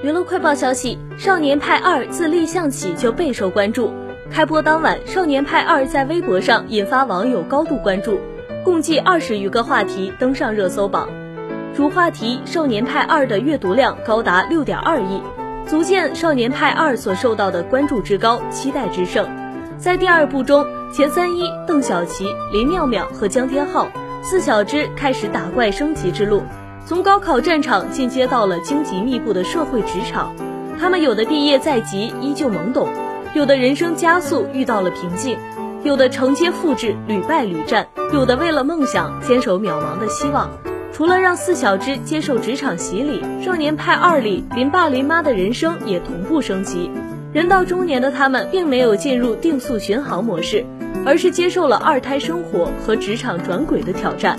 娱乐快报消息，《少年派二》自立项起就备受关注。开播当晚，《少年派二》在微博上引发网友高度关注，共计二十余个话题登上热搜榜。主话题《少年派二》的阅读量高达六点二亿，足见《少年派二》所受到的关注之高、期待之盛。在第二部中，钱三一、邓小琪、林妙妙和江天浩四小只开始打怪升级之路。从高考战场进阶到了荆棘密布的社会职场，他们有的毕业在即依旧懵懂，有的人生加速遇到了瓶颈，有的承接复制屡败屡战，有的为了梦想坚守渺茫的希望。除了让四小只接受职场洗礼，《少年派二》里林爸林妈的人生也同步升级。人到中年的他们并没有进入定速巡航模式，而是接受了二胎生活和职场转轨的挑战。